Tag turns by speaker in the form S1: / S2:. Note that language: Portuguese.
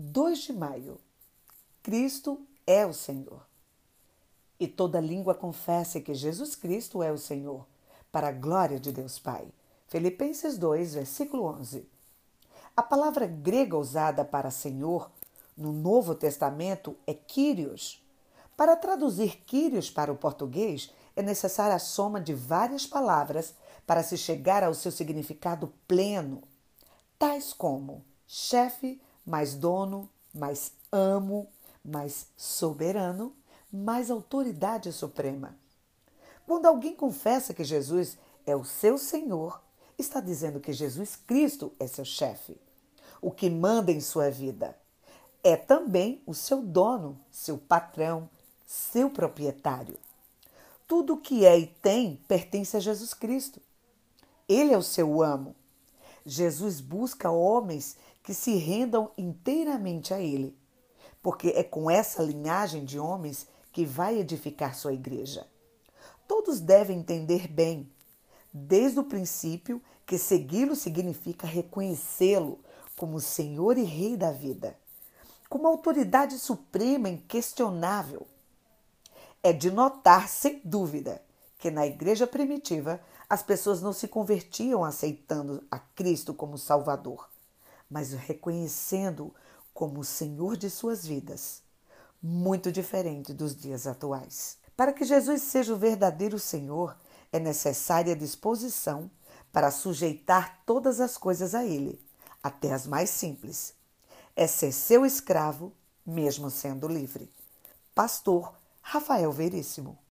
S1: 2 de maio. Cristo é o Senhor. E toda língua confesse que Jesus Cristo é o Senhor, para a glória de Deus Pai. Filipenses 2, versículo 11. A palavra grega usada para Senhor no Novo Testamento é Kyrios. Para traduzir Kyrios para o português, é necessária a soma de várias palavras para se chegar ao seu significado pleno, tais como chefe, mais dono, mais amo, mais soberano, mais autoridade suprema. Quando alguém confessa que Jesus é o seu Senhor, está dizendo que Jesus Cristo é seu chefe, o que manda em sua vida. É também o seu dono, seu patrão, seu proprietário. Tudo o que é e tem pertence a Jesus Cristo. Ele é o seu amo. Jesus busca homens que se rendam inteiramente a Ele, porque é com essa linhagem de homens que vai edificar sua igreja. Todos devem entender bem, desde o princípio, que segui-lo significa reconhecê-lo como Senhor e Rei da vida, como autoridade suprema inquestionável. É de notar, sem dúvida, que na igreja primitiva as pessoas não se convertiam aceitando a Cristo como Salvador mas o reconhecendo como o Senhor de suas vidas, muito diferente dos dias atuais. Para que Jesus seja o verdadeiro Senhor, é necessária disposição para sujeitar todas as coisas a Ele, até as mais simples. É ser seu escravo, mesmo sendo livre. Pastor Rafael Veríssimo.